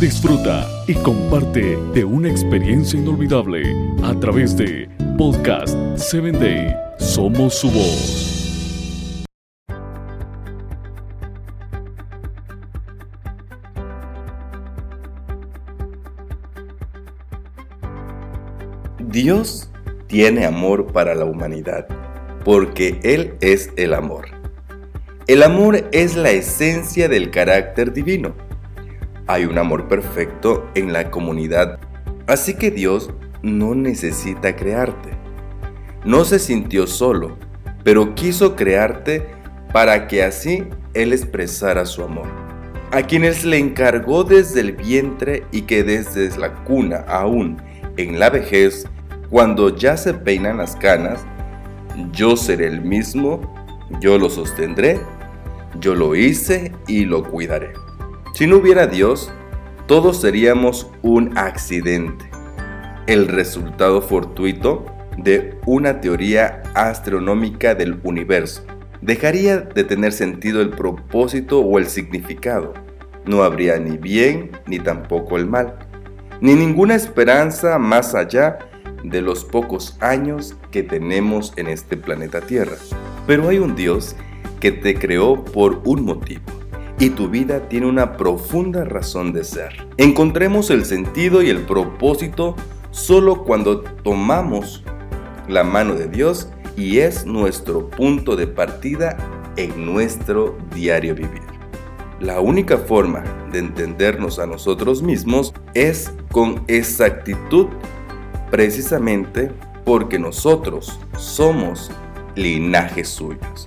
Disfruta y comparte de una experiencia inolvidable a través de Podcast 7 Day. Somos su voz. Dios tiene amor para la humanidad porque Él es el amor. El amor es la esencia del carácter divino. Hay un amor perfecto en la comunidad, así que Dios no necesita crearte. No se sintió solo, pero quiso crearte para que así Él expresara su amor. A quienes le encargó desde el vientre y que desde la cuna aún en la vejez, cuando ya se peinan las canas, yo seré el mismo, yo lo sostendré, yo lo hice y lo cuidaré. Si no hubiera Dios, todos seríamos un accidente, el resultado fortuito de una teoría astronómica del universo. Dejaría de tener sentido el propósito o el significado. No habría ni bien ni tampoco el mal, ni ninguna esperanza más allá de los pocos años que tenemos en este planeta Tierra. Pero hay un Dios que te creó por un motivo y tu vida tiene una profunda razón de ser. Encontremos el sentido y el propósito solo cuando tomamos la mano de Dios y es nuestro punto de partida en nuestro diario vivir. La única forma de entendernos a nosotros mismos es con exactitud precisamente porque nosotros somos linajes suyos.